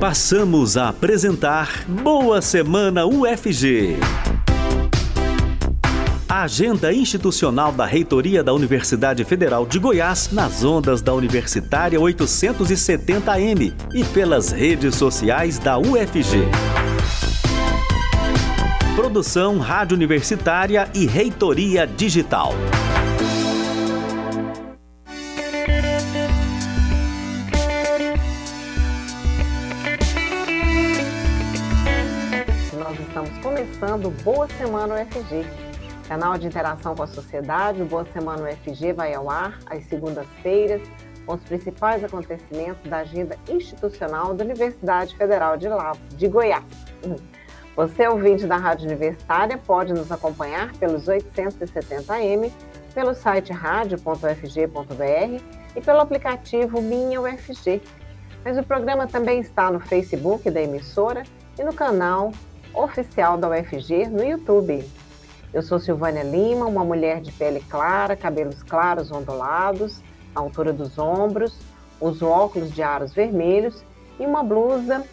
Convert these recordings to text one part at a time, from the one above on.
Passamos a apresentar Boa Semana UFG. Agenda institucional da Reitoria da Universidade Federal de Goiás nas ondas da Universitária 870M e pelas redes sociais da UFG. Produção Rádio Universitária e Reitoria Digital. Começando Boa Semana UFG, canal de interação com a sociedade. O Boa Semana UFG vai ao ar às segundas-feiras com os principais acontecimentos da agenda institucional da Universidade Federal de, La... de Goiás. Você, ouvinte da Rádio Universitária, pode nos acompanhar pelos 870M, pelo site radio.ufg.br e pelo aplicativo Minha UFG. Mas o programa também está no Facebook da emissora e no canal oficial da UFG no YouTube. Eu sou Silvânia Lima, uma mulher de pele clara, cabelos claros ondulados, à altura dos ombros, uso óculos de aros vermelhos e uma blusa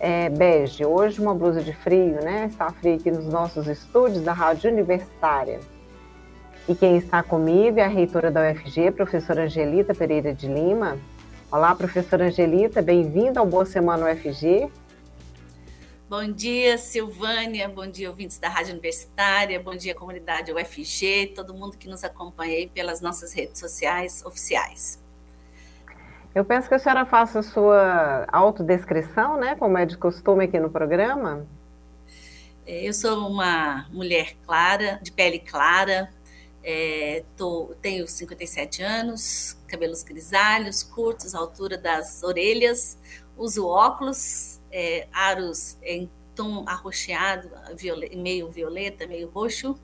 é, bege. Hoje uma blusa de frio, né? Está frio aqui nos nossos estúdios da Rádio Universitária. E quem está comigo é a reitora da UFG, professora Angelita Pereira de Lima. Olá, professora Angelita, bem-vinda ao Boa Semana UFG. Bom dia, Silvânia, bom dia, ouvintes da Rádio Universitária, bom dia, comunidade UFG, todo mundo que nos acompanha aí pelas nossas redes sociais oficiais. Eu peço que a senhora faça a sua autodescrição, né, como é de costume aqui no programa. É, eu sou uma mulher clara, de pele clara, é, tô, tenho 57 anos, cabelos grisalhos, curtos, altura das orelhas, uso óculos, é, aros em tom arroxeado, meio violeta, meio roxo,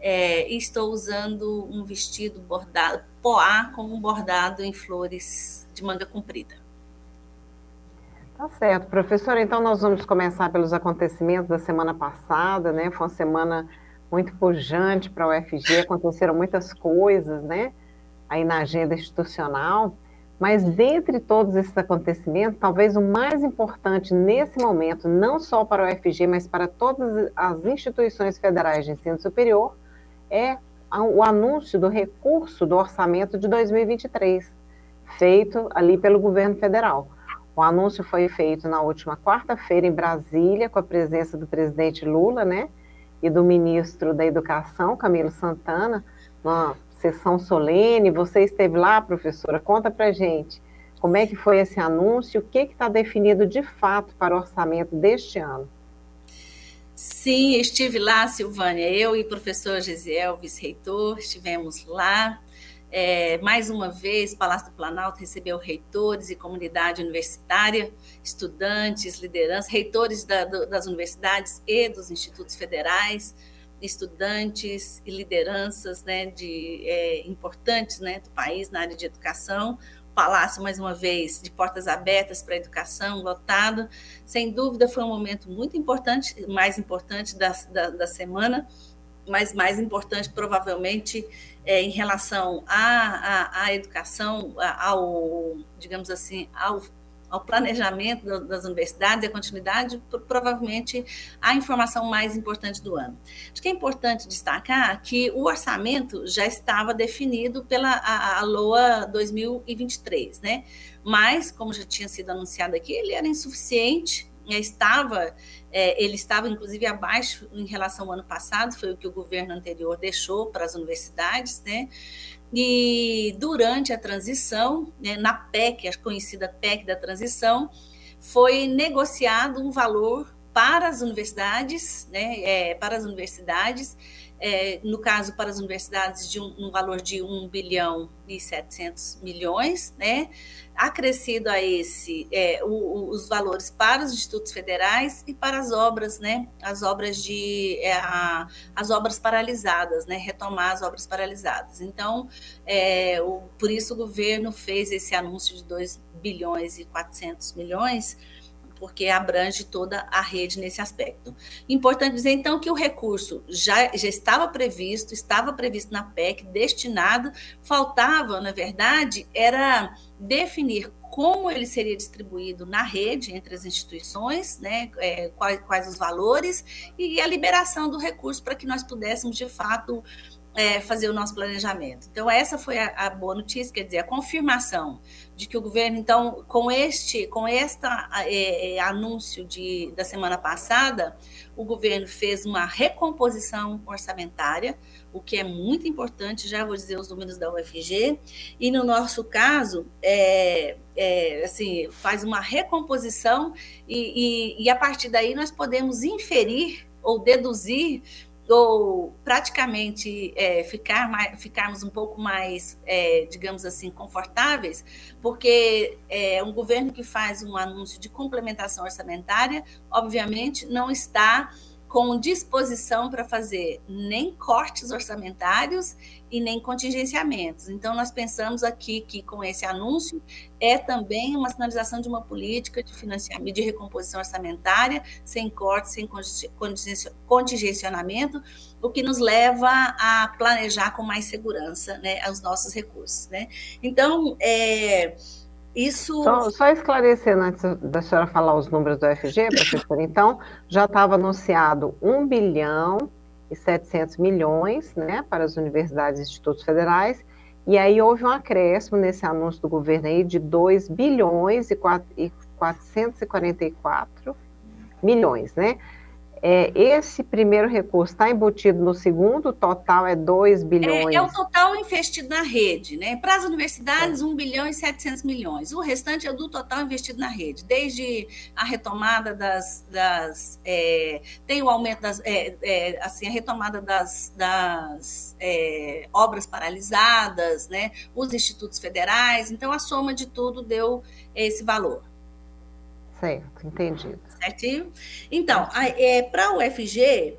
é, estou usando um vestido bordado, poá, com um bordado em flores de manga comprida. Tá certo, professora. Então, nós vamos começar pelos acontecimentos da semana passada, né? Foi uma semana muito pujante para a UFG, aconteceram muitas coisas, né? Aí na agenda institucional. Mas dentre todos esses acontecimentos, talvez o mais importante nesse momento, não só para o UFG, mas para todas as instituições federais de ensino superior, é o anúncio do recurso do orçamento de 2023, feito ali pelo governo federal. O anúncio foi feito na última quarta-feira em Brasília, com a presença do presidente Lula, né, e do ministro da Educação, Camilo Santana, numa sessão solene. Você esteve lá, professora? Conta para gente como é que foi esse anúncio, o que está definido de fato para o orçamento deste ano. Sim, estive lá, Silvânia. Eu e o professor Gisiel, vice-reitor, estivemos lá. É, mais uma vez, Palácio do Planalto recebeu reitores e comunidade universitária, estudantes, lideranças, reitores da, do, das universidades e dos institutos federais, estudantes e lideranças né, de, é, importantes né, do país na área de educação, palácio, mais uma vez, de portas abertas para a educação, lotado. Sem dúvida, foi um momento muito importante, mais importante da, da, da semana, mas mais importante, provavelmente, é, em relação à, à, à educação, ao, digamos assim, ao ao planejamento das universidades e a continuidade, provavelmente a informação mais importante do ano. Acho que é importante destacar que o orçamento já estava definido pela a, a LOA 2023, né? Mas, como já tinha sido anunciado aqui, ele era insuficiente, né? estava, é, ele estava inclusive abaixo em relação ao ano passado, foi o que o governo anterior deixou para as universidades, né? E durante a transição, né, na PEC, a conhecida PEC da transição, foi negociado um valor para as universidades, né, é, para as universidades, é, no caso para as universidades de um, um, valor de 1 bilhão e 700 milhões, né, acrescido a esse é, o, o, os valores para os institutos federais e para as obras, né, as obras de é, a, as obras paralisadas, né, retomar as obras paralisadas. Então, é, o, por isso o governo fez esse anúncio de 2 bilhões e 400 milhões porque abrange toda a rede nesse aspecto. Importante dizer, então, que o recurso já, já estava previsto, estava previsto na PEC, destinado, faltava, na verdade, era definir como ele seria distribuído na rede entre as instituições, né, é, quais, quais os valores e a liberação do recurso para que nós pudéssemos, de fato, é, fazer o nosso planejamento. Então, essa foi a, a, boa notícia, quer dizer, a confirmação de que o governo, então, com este, com esta é, é, anúncio de, da semana passada, o governo fez uma recomposição orçamentária, o que é muito importante, já vou dizer os números da UFG, e no nosso caso, é, é, assim, faz uma recomposição e, e, e a partir daí nós podemos inferir ou deduzir ou praticamente é, ficar mais, ficarmos um pouco mais, é, digamos assim, confortáveis, porque é, um governo que faz um anúncio de complementação orçamentária, obviamente, não está com disposição para fazer nem cortes orçamentários e nem contingenciamentos. Então, nós pensamos aqui que com esse anúncio é também uma sinalização de uma política de financiamento, de recomposição orçamentária, sem cortes, sem contingenciamento, o que nos leva a planejar com mais segurança né, os nossos recursos. Né? Então, é, isso. Só, só esclarecendo antes da senhora falar os números do FG, professor, então, já estava anunciado 1 bilhão e 700 milhões né, para as universidades e institutos federais, e aí houve um acréscimo nesse anúncio do governo aí de 2 bilhões e 444 milhões, né? É, esse primeiro recurso está embutido no segundo, o total é 2 bilhões. É, é, o total investido na rede, né? Para as universidades, é. 1 bilhão e 700 milhões. O restante é do total investido na rede, desde a retomada das. das é, tem o aumento das. É, é, assim, a retomada das, das é, obras paralisadas, né? Os institutos federais. Então, a soma de tudo deu esse valor. Certo, entendido. Certinho? Então, é, para o UFG,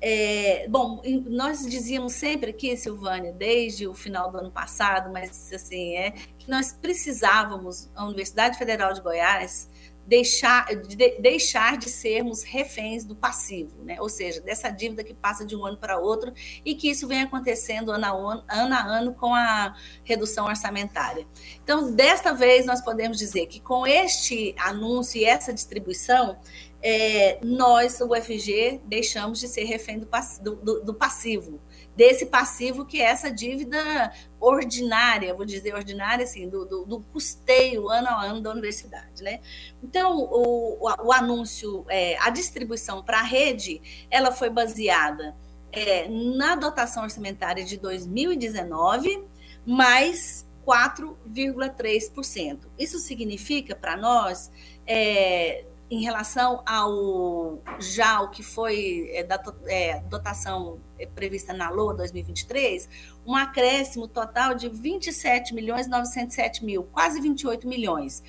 é, bom, nós dizíamos sempre aqui, Silvânia, desde o final do ano passado, mas assim, é que nós precisávamos, a Universidade Federal de Goiás, deixar de, deixar de sermos reféns do passivo, né? ou seja, dessa dívida que passa de um ano para outro e que isso vem acontecendo ano a ano, ano a ano com a redução orçamentária. Então, desta vez, nós podemos dizer que com este anúncio e essa distribuição, é, nós, o UFG, deixamos de ser refém do, do, do passivo, desse passivo que é essa dívida ordinária, vou dizer ordinária, assim, do, do, do custeio ano a ano da universidade, né? Então, o, o, o anúncio, é, a distribuição para a rede, ela foi baseada é, na dotação orçamentária de 2019, mais 4,3%. Isso significa para nós é, em relação ao já o que foi é, da é, dotação é, prevista na LOA 2023, um acréscimo total de 27 milhões 907 mil, quase 28 milhões,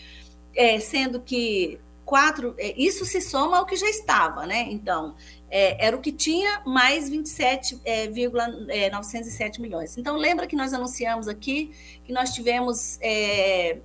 é, sendo que quatro, é, isso se soma ao que já estava, né? Então, é, era o que tinha mais 27,907 é, milhões. Então, lembra que nós anunciamos aqui que nós tivemos, é,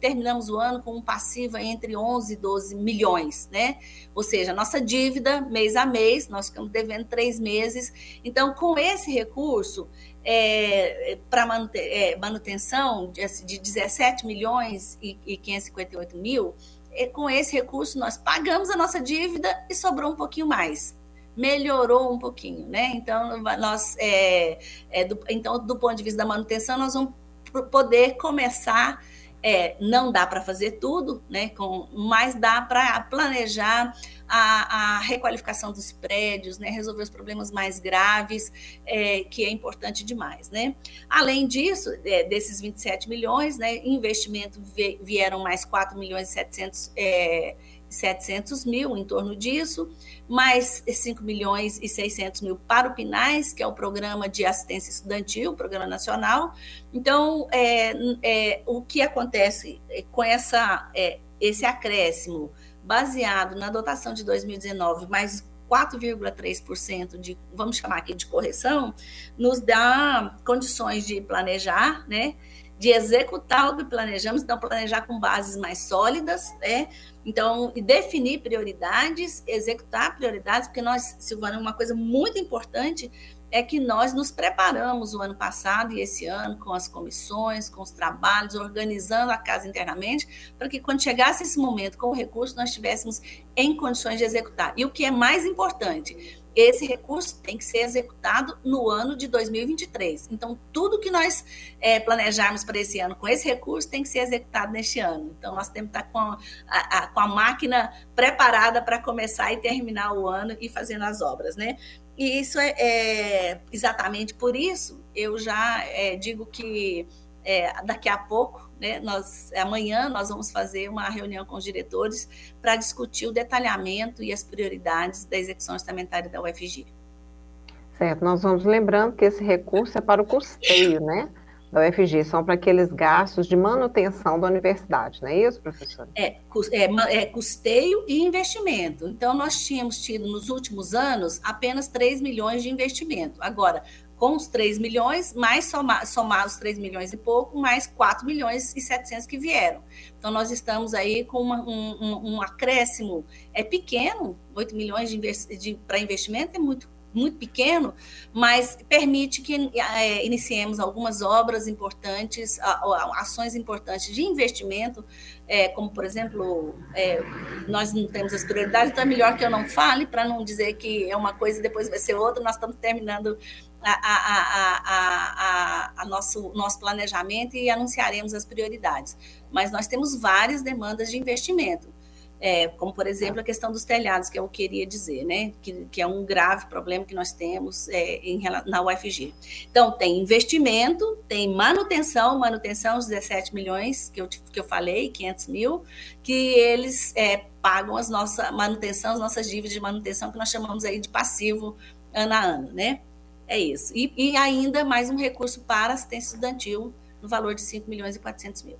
terminamos o ano com um passivo entre 11 e 12 milhões, né? Ou seja, nossa dívida, mês a mês, nós ficamos devendo três meses. Então, com esse recurso, é, para é, manutenção de, de 17 milhões e, e 558 mil, é, com esse recurso nós pagamos a nossa dívida e sobrou um pouquinho mais melhorou um pouquinho, né? Então, nós, é, é, do, então, do ponto de vista da manutenção, nós vamos poder começar. É, não dá para fazer tudo, né? Com, mas dá para planejar a, a, requalificação dos prédios, né? Resolver os problemas mais graves, é, que é importante demais, né? Além disso, é, desses 27 milhões, né? Investimento vieram mais 4 milhões e 700 700 mil, em torno disso, mais 5 milhões e 600 mil para o PINAIS, que é o Programa de Assistência Estudantil, Programa Nacional. Então, é, é, o que acontece com essa, é, esse acréscimo baseado na dotação de 2019, mais 4,3% de, vamos chamar aqui de correção, nos dá condições de planejar, né? De executar o que planejamos, então planejar com bases mais sólidas, né? Então, e definir prioridades, executar prioridades, porque nós, Silvana, uma coisa muito importante é que nós nos preparamos o ano passado e esse ano com as comissões, com os trabalhos, organizando a casa internamente, para que quando chegasse esse momento com o recurso, nós estivéssemos em condições de executar. E o que é mais importante, esse recurso tem que ser executado no ano de 2023. Então, tudo que nós é, planejarmos para esse ano com esse recurso tem que ser executado neste ano. Então, nós temos que estar com a, a, com a máquina preparada para começar e terminar o ano e fazendo as obras, né? E isso é, é exatamente por isso eu já é, digo que é, daqui a pouco, né, nós, amanhã, nós vamos fazer uma reunião com os diretores para discutir o detalhamento e as prioridades da execução orçamentária da UFG. Certo, nós vamos lembrando que esse recurso é para o custeio, né? da UFG, são para aqueles gastos de manutenção da universidade, não é isso, professora? É, é, é, custeio e investimento. Então, nós tínhamos tido nos últimos anos apenas 3 milhões de investimento. Agora, com os 3 milhões, mais somar, somar os 3 milhões e pouco, mais 4 milhões e 700 que vieram. Então, nós estamos aí com uma, um, um, acréscimo, é pequeno, 8 milhões de, de para investimento é muito muito pequeno, mas permite que é, iniciemos algumas obras importantes, ações importantes de investimento, é, como, por exemplo, é, nós não temos as prioridades, então é melhor que eu não fale, para não dizer que é uma coisa e depois vai ser outra, nós estamos terminando a, a, a, a, nosso, nosso planejamento e anunciaremos as prioridades. Mas nós temos várias demandas de investimento é, como por exemplo a questão dos telhados, que eu queria dizer, né, que, que é um grave problema que nós temos é, em, na UFG. Então, tem investimento, tem manutenção, manutenção, os 17 milhões que eu, que eu falei, 500 mil, que eles é, pagam as nossas manutenção, as nossas dívidas de manutenção, que nós chamamos aí de passivo ano a ano, né? É isso. E, e ainda mais um recurso para assistência estudantil, no valor de 5 milhões e 400 mil.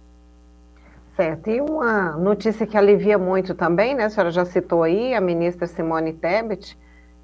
Certo. E uma notícia que alivia muito também, né? A senhora já citou aí, a ministra Simone Tebet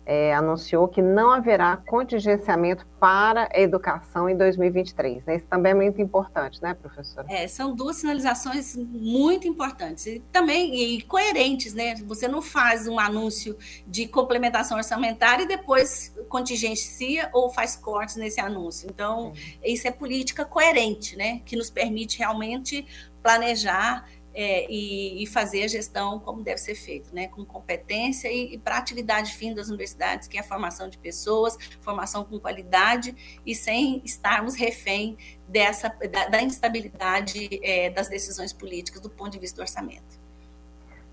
é, anunciou que não haverá contingenciamento para a educação em 2023. Né? Isso também é muito importante, né, professora? É, são duas sinalizações muito importantes e também e coerentes, né? Você não faz um anúncio de complementação orçamentária e depois contingencia ou faz cortes nesse anúncio. Então, isso é política coerente, né? Que nos permite realmente planejar é, e, e, fazer a gestão como deve ser feito, né? com competência e, e para a atividade fim das universidades, que é a formação de pessoas, formação com qualidade e sem estarmos refém dessa, da, da instabilidade é, das decisões políticas do ponto de vista do orçamento.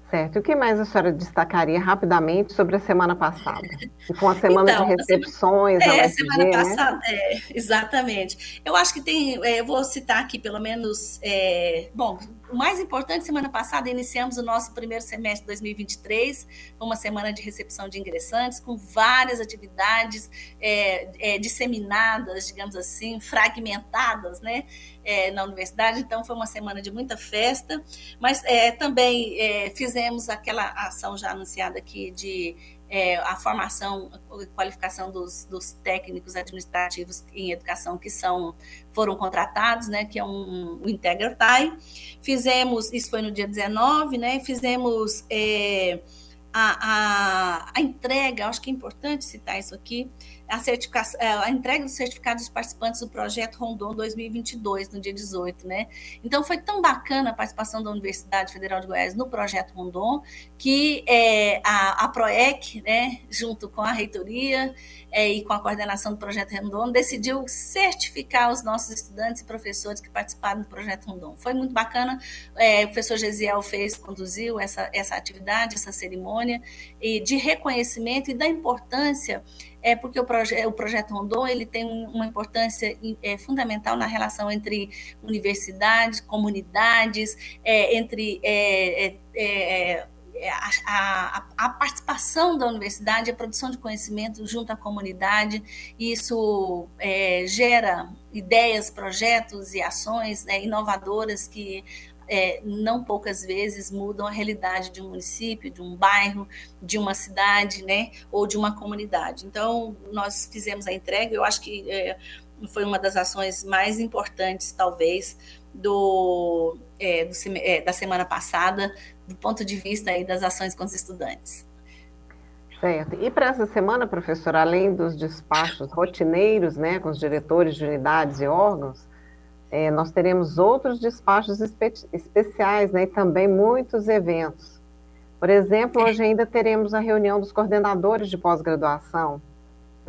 Certo. O que mais a senhora destacaria rapidamente sobre a semana passada? Com a semana então, de recepções, semana, é, a semana né? passada, né? é, exatamente. Eu acho que tem, é, eu vou citar aqui pelo menos, é, bom, o mais importante, semana passada iniciamos o nosso primeiro semestre de 2023, uma semana de recepção de ingressantes, com várias atividades é, é, disseminadas, digamos assim, fragmentadas, né, é, na universidade. Então, foi uma semana de muita festa, mas é, também é, fizemos aquela ação já anunciada aqui de é, a formação e qualificação dos, dos, técnicos administrativos em educação que são foram contratados, né, que é um, um Integra TAI. Fizemos, isso foi no dia 19, né, fizemos é, a, a, a entrega, acho que é importante citar isso aqui, a, é, a entrega dos certificados dos participantes do projeto Rondon 2022, no dia 18, né? Então, foi tão bacana a participação da Universidade Federal de Goiás no projeto Rondon, que é, a, a PROEC, né, junto com a reitoria é, e com a coordenação do projeto Rondon, decidiu certificar os nossos estudantes e professores que participaram do projeto Rondon. Foi muito bacana, é, o professor Gesiel fez, conduziu essa, essa atividade, essa cerimônia, e de reconhecimento e da importância é porque o, proje o projeto Rondon ele tem uma importância é, fundamental na relação entre universidades, comunidades, é, entre é, é, é, é a, a, a, participação da universidade, a produção de conhecimento junto à comunidade, isso gera ideias, projetos e ações né, inovadoras que é, não poucas vezes mudam a realidade de um município, de um bairro, de uma cidade, né, ou de uma comunidade. Então, nós fizemos a entrega, eu acho que é, foi uma das ações mais importantes, talvez, do, é, do é, da semana passada, do ponto de vista aí das ações com os estudantes. Certo. E para essa semana, professor, além dos despachos rotineiros, né, com os diretores de unidades e órgãos, é, nós teremos outros despachos espe especiais, né, e também muitos eventos. Por exemplo, hoje ainda teremos a reunião dos coordenadores de pós-graduação,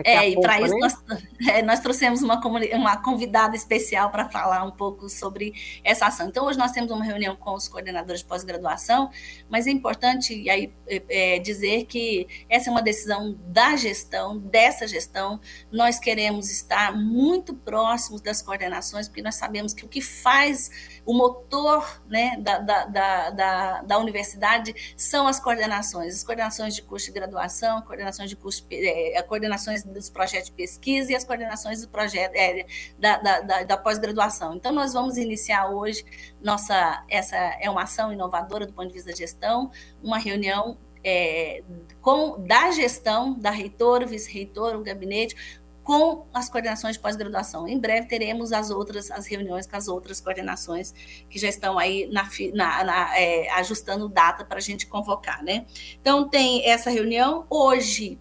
é, e para isso né? nós, é, nós, trouxemos uma, uma convidada especial para falar um pouco sobre essa ação. Então, hoje nós temos uma reunião com os coordenadores de pós-graduação, mas é importante aí, é, é, dizer que essa é uma decisão da gestão, dessa gestão. Nós queremos estar muito próximos das coordenações, porque nós sabemos que o que faz o motor né, da, da, da, da, da universidade são as coordenações, as coordenações de curso de graduação, coordenações de curso, é, coordenações dos projetos de pesquisa e as coordenações do projeto é, da, da, da, da pós-graduação. Então, nós vamos iniciar hoje nossa essa é uma ação inovadora do ponto de vista da gestão, uma reunião é, com da gestão, da reitora, vice-reitora, o gabinete, com as coordenações de pós-graduação. Em breve teremos as outras, as reuniões com as outras coordenações que já estão aí na, na, na, é, ajustando data para a gente convocar, né? Então tem essa reunião hoje.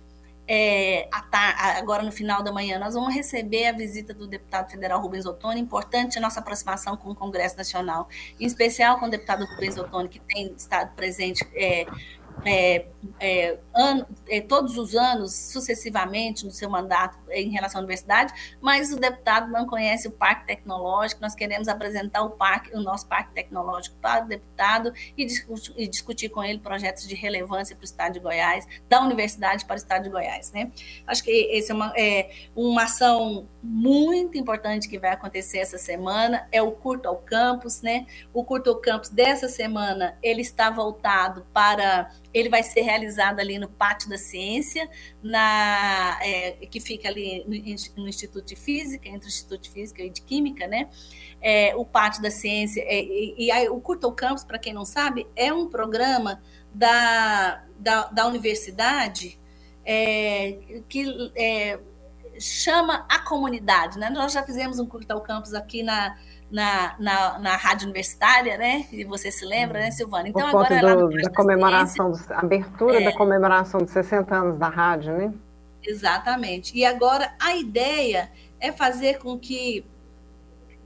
É, agora no final da manhã, nós vamos receber a visita do deputado federal Rubens Ottoni, importante a nossa aproximação com o Congresso Nacional, em especial com o deputado Rubens Ottoni, que tem estado presente é, é, é, ano, é, todos os anos, sucessivamente, no seu mandato em relação à universidade, mas o deputado não conhece o Parque Tecnológico. Nós queremos apresentar o, parque, o nosso Parque Tecnológico para o deputado e discutir, e discutir com ele projetos de relevância para o Estado de Goiás, da universidade para o Estado de Goiás. Né? Acho que essa é uma, é uma ação muito importante que vai acontecer essa semana, é o Curto ao Campus. Né? O Curto ao Campus dessa semana, ele está voltado para ele vai ser realizado ali no Pátio da Ciência, na, é, que fica ali no, no, Instituto de Física, entre o Instituto de Física e de Química, né? É, o Pátio da Ciência, é, e, e aí, o Curto Campus, para quem não sabe, é um programa da, da, da universidade é, que é, chama a comunidade, né? Nós já fizemos um Curto Campus aqui na na, na, na rádio universitária, né? E você se lembra, né, Silvana? Então, Por agora do, da comemoração, do, abertura é, da comemoração de 60 anos da rádio, né? Exatamente. E agora a ideia é fazer com que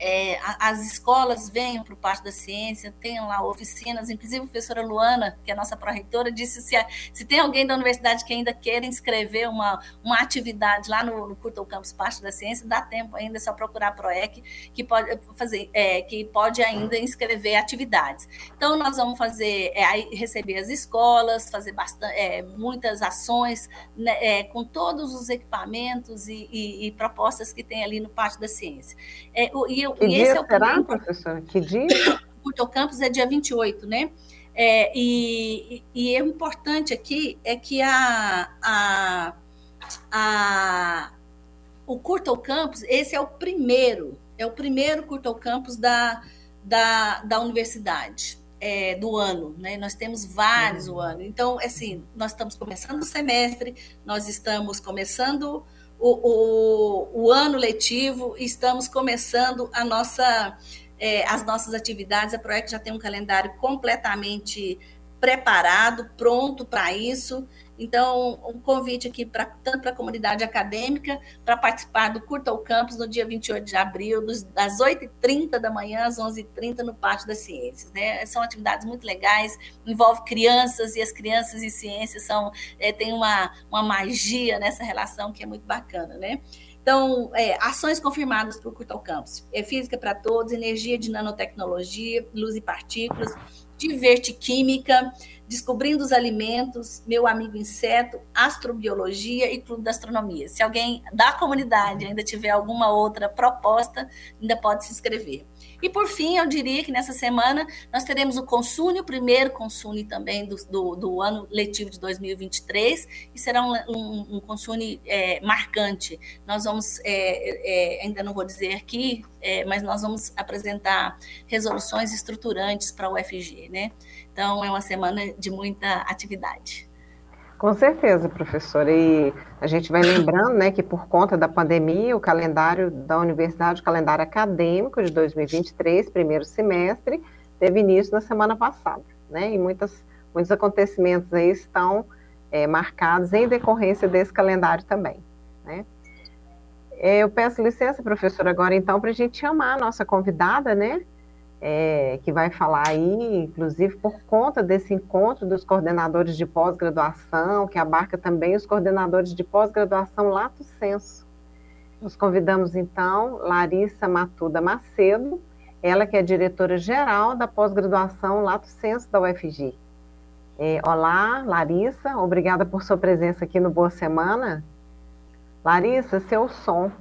é, as escolas venham para o Parque da Ciência, tenham lá oficinas, inclusive a professora Luana, que é a nossa pró-reitora, disse se, se tem alguém da universidade que ainda quer inscrever uma, uma atividade lá no, no Curto Campus Parque da Ciência, dá tempo ainda, é só procurar a PROEC, que pode fazer, é, que pode ainda inscrever atividades. Então, nós vamos fazer, é, receber as escolas, fazer bastante, é, muitas ações né, é, com todos os equipamentos e, e, e, propostas que tem ali no Parque da Ciência. É, e eu que e dia esse é o será, professora? Que dia? O campus é dia 28, né? É, e, e é importante aqui é que a, a, a, o Curto Campus, esse é o primeiro, é o primeiro Curto Campus da, da, da universidade. É, do ano, né? Nós temos vários uhum. o ano. Então, assim, nós estamos começando o semestre, nós estamos começando o, o, o ano letivo, estamos começando a nossa, é, as nossas atividades. A Proec já tem um calendário completamente preparado, pronto para isso. Então, um convite aqui pra, tanto para a comunidade acadêmica, para participar do Curta ao Campus no dia 28 de abril, dos, das 8h30 da manhã às 11h30 no Pátio das Ciências. Né? São atividades muito legais, envolve crianças, e as crianças e ciências são, é, tem uma, uma magia nessa relação que é muito bacana. Né? Então, é, ações confirmadas para o Curta ao Campus. É física para todos, energia de nanotecnologia, luz e partículas, divertiquímica, Descobrindo os Alimentos, Meu Amigo Inseto, Astrobiologia e Clube da Astronomia. Se alguém da comunidade ainda tiver alguma outra proposta, ainda pode se inscrever. E por fim, eu diria que nessa semana nós teremos o Consune, o primeiro Consune também do, do, do ano letivo de 2023, e será um, um, um Consune é, marcante. Nós vamos, é, é, ainda não vou dizer aqui, é, mas nós vamos apresentar resoluções estruturantes para o UFG, né? Então, é uma semana de muita atividade. Com certeza, professora. E a gente vai lembrando né, que por conta da pandemia, o calendário da universidade, o calendário acadêmico de 2023, primeiro semestre, teve início na semana passada. Né, e muitas, muitos acontecimentos aí estão é, marcados em decorrência desse calendário também. Né? É, eu peço licença, professora, agora então, para a gente chamar a nossa convidada, né? É, que vai falar aí, inclusive por conta desse encontro dos coordenadores de pós-graduação, que abarca também os coordenadores de pós-graduação Lato Senso. Nós convidamos então Larissa Matuda Macedo, ela que é diretora-geral da pós-graduação Lato Senso da UFG. É, olá, Larissa, obrigada por sua presença aqui no Boa Semana. Larissa, seu som.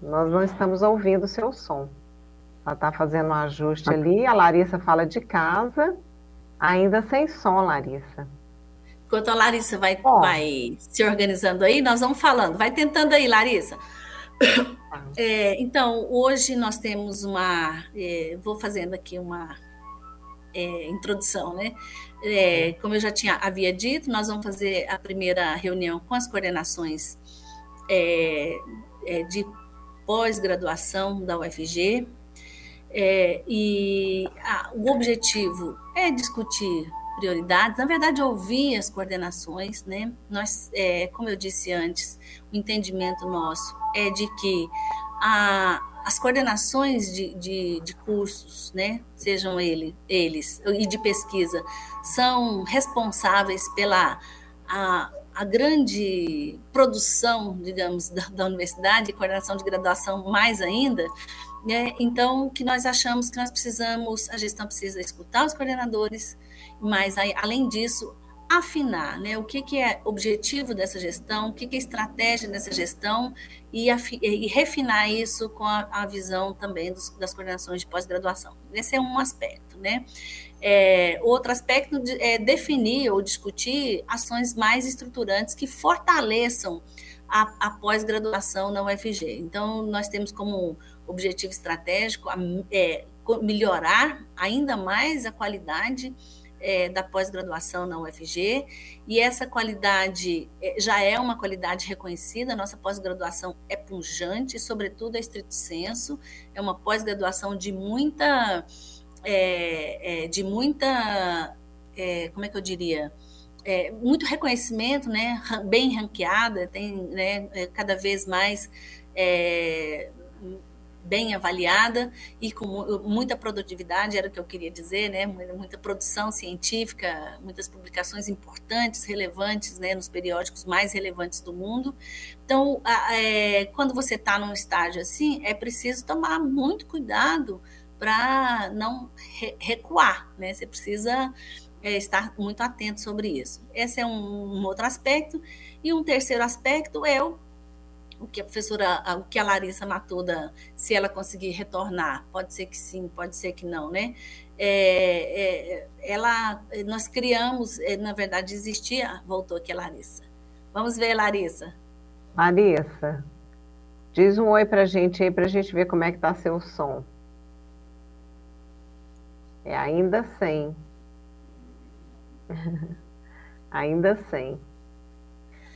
Nós não estamos ouvindo seu som. Ela está fazendo um ajuste ali. A Larissa fala de casa, ainda sem som, Larissa. Enquanto a Larissa vai, vai se organizando aí, nós vamos falando. Vai tentando aí, Larissa. Tá. É, então, hoje nós temos uma. É, vou fazendo aqui uma é, introdução, né? É, como eu já tinha havia dito, nós vamos fazer a primeira reunião com as coordenações é, é, de pós-graduação da UFG, é, e ah, o objetivo é discutir prioridades, na verdade, ouvir as coordenações, né? Nós, é, como eu disse antes, o entendimento nosso é de que a, as coordenações de, de, de, cursos, né, sejam ele, eles, e de pesquisa, são responsáveis pela a, a grande produção, digamos, da, da universidade, coordenação de graduação mais ainda, né? Então, o que nós achamos que nós precisamos, a gestão precisa escutar os coordenadores, mas aí, além disso, afinar né? o que, que é objetivo dessa gestão, o que, que é estratégia dessa gestão e, e refinar isso com a, a visão também dos, das coordenações de pós-graduação. Esse é um aspecto. Né? É, outro aspecto é definir ou discutir ações mais estruturantes que fortaleçam a, a pós-graduação na UFG. Então, nós temos como objetivo estratégico é, melhorar ainda mais a qualidade é, da pós-graduação na UFG, e essa qualidade é, já é uma qualidade reconhecida, a nossa pós-graduação é punjante, sobretudo a estrito senso, é uma pós-graduação de muita, é, é de muita, é, como é que eu diria, é, muito reconhecimento, né, bem ranqueada, tem né, cada vez mais é, bem avaliada e com muita produtividade, era o que eu queria dizer, né? muita produção científica, muitas publicações importantes, relevantes, né? nos periódicos mais relevantes do mundo. Então, é, quando você está num estágio assim, é preciso tomar muito cuidado para não recuar, né? Você precisa é, estar muito atento sobre isso. Esse é um, um outro aspecto. E um terceiro aspecto é o o que a professora, o que a Larissa Matoda, se ela conseguir retornar, pode ser que sim, pode ser que não, né? É, é, ela, nós criamos, é, na verdade existia, voltou aqui a Larissa. Vamos ver, Larissa. Larissa, diz um oi para a gente aí, para a gente ver como é que está seu som. É ainda sem. ainda sem.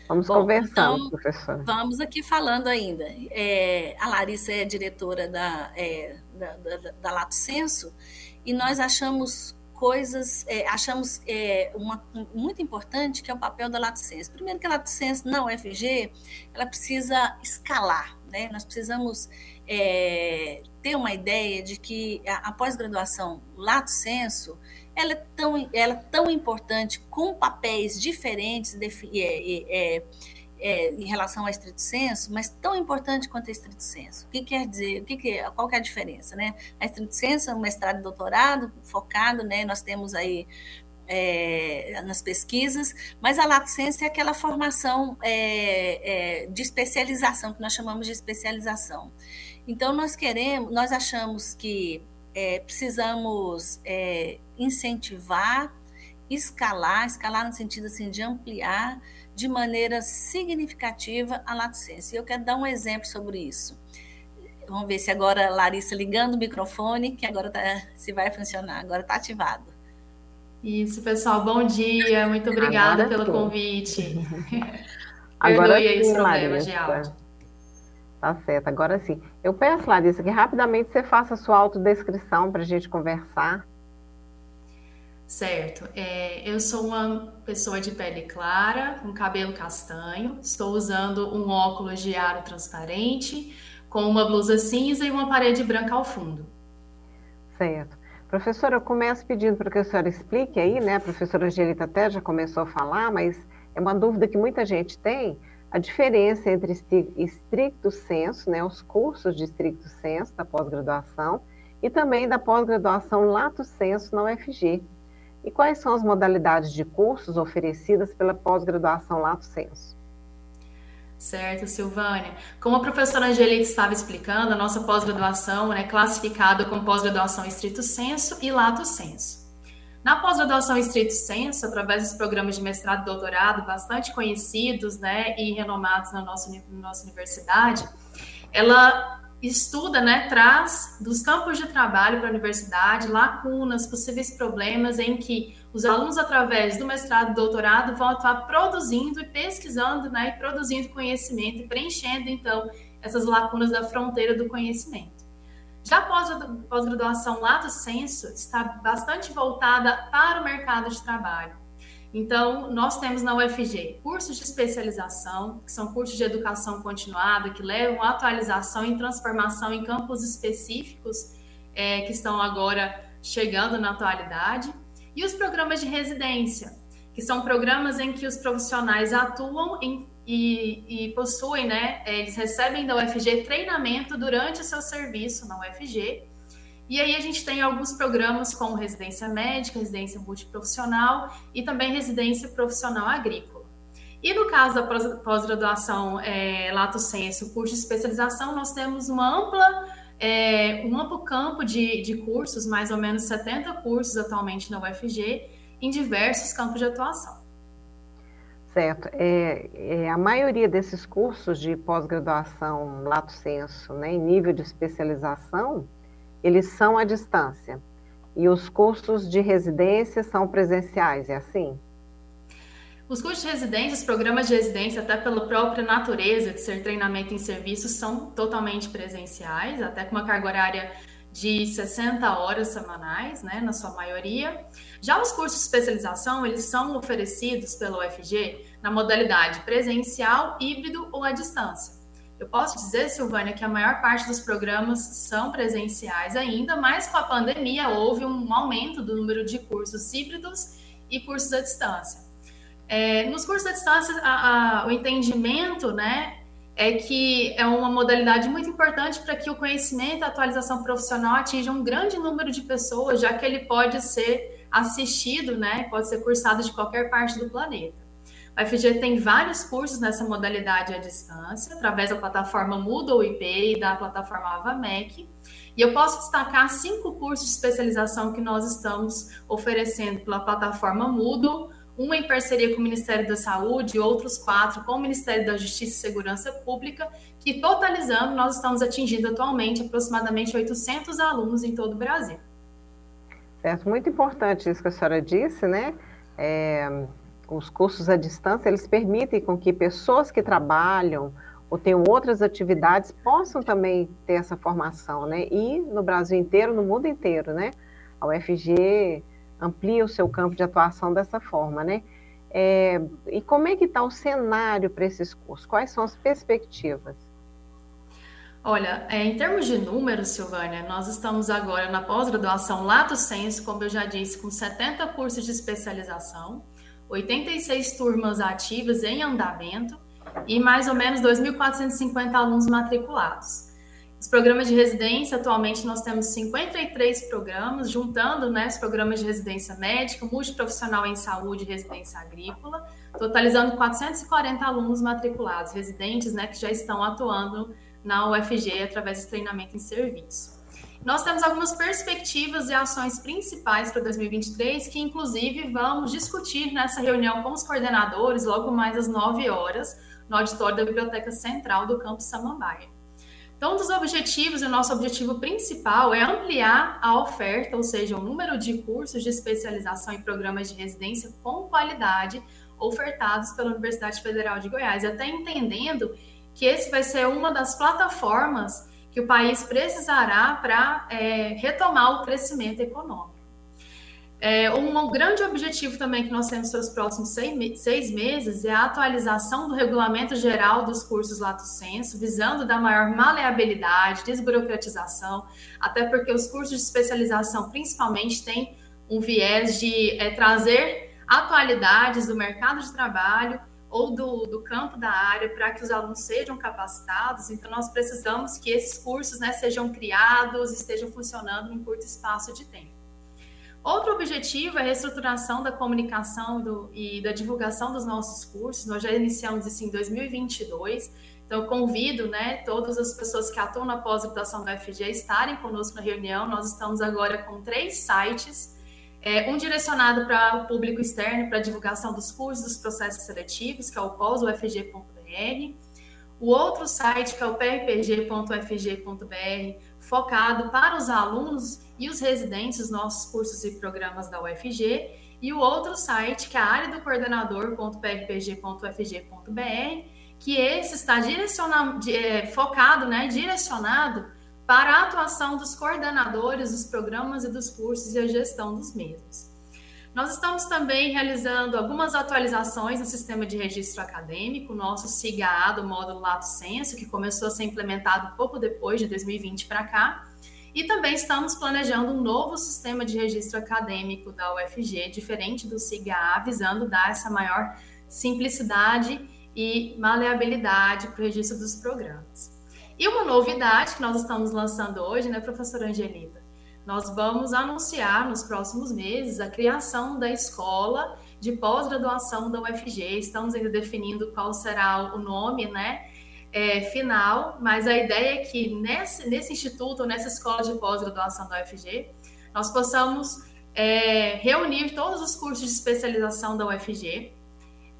Vamos Bom, conversando, então, professora. Vamos aqui falando ainda. É, a Larissa é diretora da, é, da, da, da, Lato Senso e nós achamos coisas, é, achamos é, uma, muito importante que é o papel da Lato Senso. Primeiro que a Lato Senso na UFG, ela precisa escalar, né? Nós precisamos é, ter uma ideia de que a, a pós-graduação Lato Senso ela é tão, ela é tão importante, com papéis diferentes de, é, é, é, em relação ao estrito senso, mas tão importante quanto a estrito senso. O que quer dizer? O que, que qual que é a diferença? Né? A estrito senso é um mestrado e doutorado focado, né? nós temos aí é, nas pesquisas, mas a latência é aquela formação é, é, de especialização, que nós chamamos de especialização. Então, nós queremos, nós achamos que é, precisamos é, incentivar, escalar, escalar no sentido assim, de ampliar de maneira significativa a latência. E eu quero dar um exemplo sobre isso. Vamos ver se agora, Larissa, ligando o microfone, que agora tá, se vai funcionar, agora está ativado. Isso, pessoal, bom dia, muito obrigada Agora pelo sim. convite. Agora Perdoe aí os problemas de áudio. Tá certo, agora sim. Eu peço, Larissa, que rapidamente você faça a sua autodescrição para a gente conversar. Certo. É, eu sou uma pessoa de pele clara, com cabelo castanho. Estou usando um óculos de aro transparente, com uma blusa cinza e uma parede branca ao fundo. Certo. Professora, eu começo pedindo para que a senhora explique aí, né? A professora Angelita até já começou a falar, mas é uma dúvida que muita gente tem, a diferença entre estricto senso, né, os cursos de estricto senso da pós-graduação, e também da pós-graduação lato senso na UFG. E quais são as modalidades de cursos oferecidas pela pós-graduação lato senso? Certo, Silvânia. Como a professora Angelita estava explicando, a nossa pós-graduação é classificada como pós-graduação estrito senso e lato senso. Na pós-graduação estrito senso, através dos programas de mestrado e doutorado bastante conhecidos né, e renomados na nossa, na nossa universidade, ela estuda, né, traz dos campos de trabalho para a universidade lacunas, possíveis problemas em que os alunos, através do mestrado e doutorado, vão estar produzindo e pesquisando, né, e produzindo conhecimento e preenchendo, então, essas lacunas da fronteira do conhecimento. Já a pós-graduação Lato Senso está bastante voltada para o mercado de trabalho. Então, nós temos na UFG cursos de especialização, que são cursos de educação continuada, que levam a atualização e transformação em campos específicos é, que estão agora chegando na atualidade, e os programas de residência, que são programas em que os profissionais atuam em e, e, possuem, né? Eles recebem da UFG treinamento durante o seu serviço na UFG. E aí a gente tem alguns programas como residência médica, residência multiprofissional e também residência profissional agrícola. E no caso da pós-graduação é, Lato Senso, curso de especialização, nós temos uma ampla, é, um amplo campo de, de cursos, mais ou menos 70 cursos atualmente na UFG, em diversos campos de atuação. Certo. É, é, a maioria desses cursos de pós-graduação lato senso, né, em nível de especialização, eles são à distância. E os cursos de residência são presenciais, é assim? Os cursos de residência, os programas de residência, até pela própria natureza de ser treinamento em serviços, são totalmente presenciais, até com uma carga horária de 60 horas semanais, né, na sua maioria. Já os cursos de especialização, eles são oferecidos pela UFG na modalidade presencial, híbrido ou à distância. Eu posso dizer, Silvânia, que a maior parte dos programas são presenciais ainda, mas com a pandemia houve um aumento do número de cursos híbridos e cursos à distância. É, nos cursos à distância, a, a, o entendimento, né, é que é uma modalidade muito importante para que o conhecimento e a atualização profissional atinjam um grande número de pessoas, já que ele pode ser assistido, né, pode ser cursado de qualquer parte do planeta. A FG tem vários cursos nessa modalidade à distância, através da plataforma Moodle IP e da plataforma AvaMec. E eu posso destacar cinco cursos de especialização que nós estamos oferecendo pela plataforma Moodle, uma em parceria com o Ministério da Saúde e outros quatro com o Ministério da Justiça e Segurança Pública, que totalizando nós estamos atingindo atualmente aproximadamente 800 alunos em todo o Brasil. Certo, muito importante isso que a senhora disse, né? É, os cursos à distância, eles permitem com que pessoas que trabalham ou tenham outras atividades possam também ter essa formação, né? E no Brasil inteiro, no mundo inteiro, né? A UFG amplia o seu campo de atuação dessa forma, né? É, e como é que está o cenário para esses cursos? Quais são as perspectivas? Olha, é, em termos de números, Silvânia, nós estamos agora na pós-graduação Lato Senso, como eu já disse, com 70 cursos de especialização, 86 turmas ativas em andamento e mais ou menos 2.450 alunos matriculados. Os programas de residência, atualmente nós temos 53 programas, juntando né, os programas de residência médica, multiprofissional em saúde e residência agrícola, totalizando 440 alunos matriculados, residentes né, que já estão atuando na UFG através de treinamento em serviço. Nós temos algumas perspectivas e ações principais para 2023, que inclusive vamos discutir nessa reunião com os coordenadores logo mais às 9 horas, no auditório da Biblioteca Central do Campus Samambaia. Então, um dos objetivos, e o nosso objetivo principal é ampliar a oferta, ou seja, o número de cursos de especialização em programas de residência com qualidade ofertados pela Universidade Federal de Goiás, e até entendendo que esse vai ser uma das plataformas que o país precisará para é, retomar o crescimento econômico. É, um grande objetivo também que nós temos para os próximos seis, meses é a atualização do regulamento geral dos cursos Lato Senso, visando dar maior maleabilidade, desburocratização, até porque os cursos de especialização, principalmente, têm um viés de é, trazer atualidades do mercado de trabalho ou do, do campo da área para que os alunos sejam capacitados. Então, nós precisamos que esses cursos né, sejam criados, estejam funcionando em curto espaço de tempo. Outro objetivo é a reestruturação da comunicação do, e da divulgação dos nossos cursos. Nós já iniciamos isso em 2022. Então, eu convido né, todas as pessoas que atuam na pós-graduação da UFG a estarem conosco na reunião. Nós estamos agora com três sites. É, um direcionado para o público externo, para divulgação dos cursos, dos processos seletivos, que é o pós-ufg.br. O outro site, que é o prpg.ufg.br, focado para os alunos e os residentes dos nossos cursos e programas da UFG, e o outro site, que é a área do coordenador.prpg.ufg.br, que esse está direcionado, é, focado, né, direcionado para a atuação dos coordenadores dos programas e dos cursos e a gestão dos mesmos. Nós estamos também realizando algumas atualizações no sistema de registro acadêmico, nosso SIGA do módulo Lato Senso, que começou a ser implementado pouco depois de 2020 para cá. E também estamos planejando um novo sistema de registro acadêmico da UFG, diferente do SIGA, visando dar essa maior simplicidade e maleabilidade para o registro dos programas. E uma novidade que nós estamos lançando hoje, né, professora Angelita? nós vamos anunciar nos próximos meses a criação da escola de pós-graduação da UFG. Estamos ainda definindo qual será o nome, né? É, final, mas a ideia é que nesse, nesse instituto, nessa escola de pós-graduação da UFG, nós possamos é, reunir todos os cursos de especialização da UFG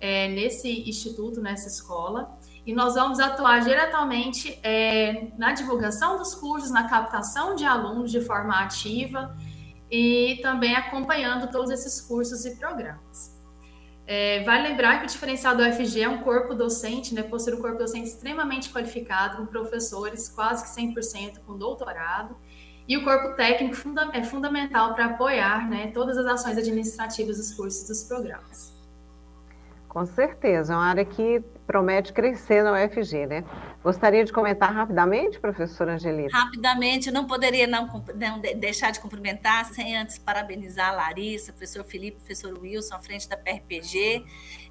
é, nesse instituto, nessa escola, e nós vamos atuar diretamente é, na divulgação dos cursos, na captação de alunos de forma ativa e também acompanhando todos esses cursos e programas. É, vale lembrar que o diferencial do UFG é um corpo docente, né, por ser um corpo docente extremamente qualificado, com professores quase que 100% com doutorado, e o corpo técnico funda é fundamental para apoiar né, todas as ações administrativas dos cursos e dos programas. Com certeza, é uma área que promete crescer na UFG, né? Gostaria de comentar rapidamente, professora Angelita? Rapidamente, não poderia não, não, deixar de cumprimentar, sem antes parabenizar a Larissa, professor Felipe, professor Wilson, à frente da PRPG.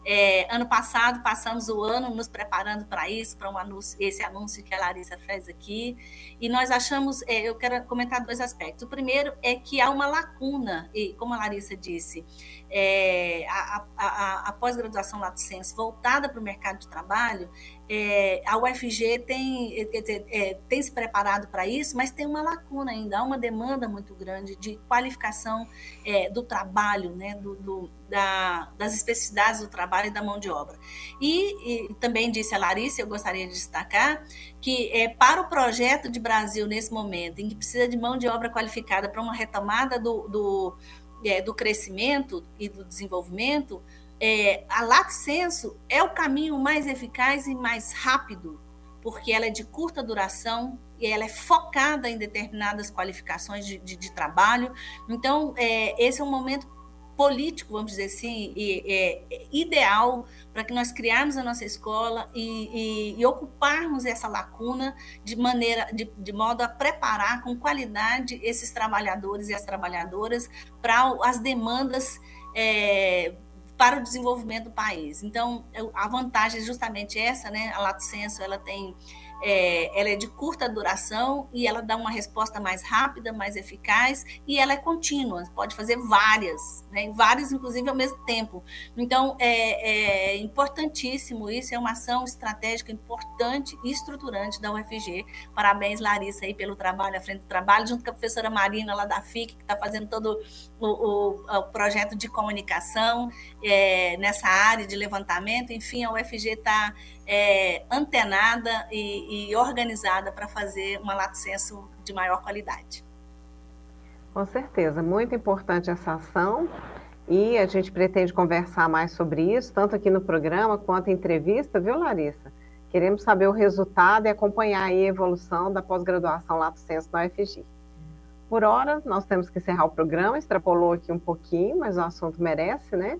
É, ano passado, passamos o ano nos preparando para isso, para um anúncio, esse anúncio que a Larissa fez aqui, e nós achamos, é, eu quero comentar dois aspectos. O primeiro é que há uma lacuna, e como a Larissa disse, é, a, a, a pós-graduação Lato Senso voltada para o mercado de trabalho, é, a UFG tem, é, é, tem se preparado para isso, mas tem uma lacuna ainda, há uma demanda muito grande de qualificação é, do trabalho, né, do, do, da, das especificidades do trabalho e da mão de obra. E, e, também disse a Larissa, eu gostaria de destacar, que é, para o projeto de Brasil nesse momento, em que precisa de mão de obra qualificada para uma retomada do, do, é, do crescimento e do desenvolvimento, é, a Lato Senso é o caminho mais eficaz e mais rápido, porque ela é de curta duração e ela é focada em determinadas qualificações de, de, de trabalho. Então, é, esse é um momento político, vamos dizer assim, e, é, ideal para que nós criarmos a nossa escola e, e, e ocuparmos essa lacuna de maneira, de, de, modo a preparar com qualidade esses trabalhadores e as trabalhadoras para as demandas é, para o desenvolvimento do país. Então, a vantagem é justamente essa, né? A Lato Senso, ela tem é, ela é de curta duração e ela dá uma resposta mais rápida, mais eficaz e ela é contínua, pode fazer várias, né? várias inclusive ao mesmo tempo. Então é, é importantíssimo isso, é uma ação estratégica importante e estruturante da UFG. Parabéns, Larissa, aí pelo trabalho à frente do trabalho, junto com a professora Marina lá da FIC, que está fazendo todo o, o, o, projeto de comunicação é, nessa área de levantamento. Enfim, a UFG está é, antenada e, e organizada para fazer uma lato senso de maior qualidade. Com certeza, muito importante essa ação e a gente pretende conversar mais sobre isso, tanto aqui no programa quanto em entrevista, viu, Larissa? Queremos saber o resultado e acompanhar a evolução da pós-graduação Lato Senso na UFG. Por hora, nós temos que encerrar o programa, extrapolou aqui um pouquinho, mas o assunto merece, né?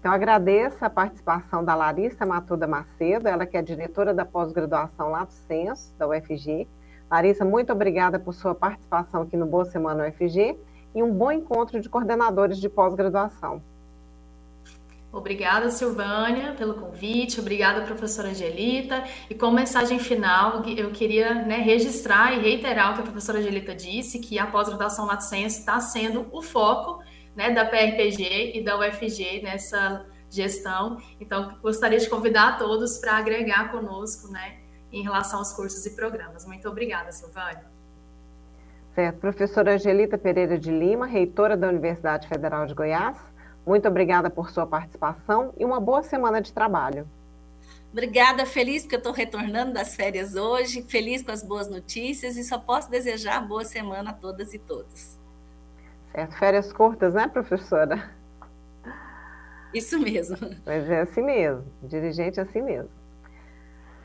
Então, agradeço a participação da Larissa Matuda Macedo, ela que é diretora da pós-graduação Lato Senso, da UFG. Larissa, muito obrigada por sua participação aqui no Boa Semana UFG e um bom encontro de coordenadores de pós-graduação. Obrigada, Silvânia, pelo convite. Obrigada, professora Angelita. E como mensagem final, eu queria né, registrar e reiterar o que a professora Angelita disse, que a pós-graduação Lato Senso está sendo o foco né, da PRPG e da UFG nessa gestão. Então, gostaria de convidar a todos para agregar conosco né, em relação aos cursos e programas. Muito obrigada, Silvânia. Certo. Professora Angelita Pereira de Lima, reitora da Universidade Federal de Goiás, muito obrigada por sua participação e uma boa semana de trabalho. Obrigada, feliz porque eu estou retornando das férias hoje, feliz com as boas notícias e só posso desejar boa semana a todas e todos. Certo, férias curtas, né, professora? Isso mesmo. Mas é assim mesmo, dirigente é assim mesmo.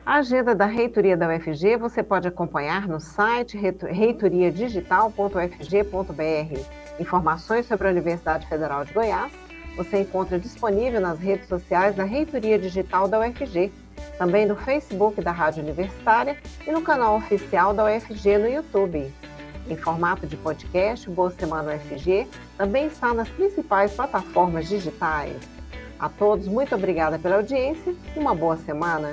A agenda da reitoria da UFG você pode acompanhar no site reitoriadigital.ufg.br. Informações sobre a Universidade Federal de Goiás você encontra disponível nas redes sociais da Reitoria Digital da UFG, também no Facebook da Rádio Universitária e no canal oficial da UFG no YouTube. Em formato de podcast, Boa Semana UFG também está nas principais plataformas digitais. A todos, muito obrigada pela audiência e uma boa semana.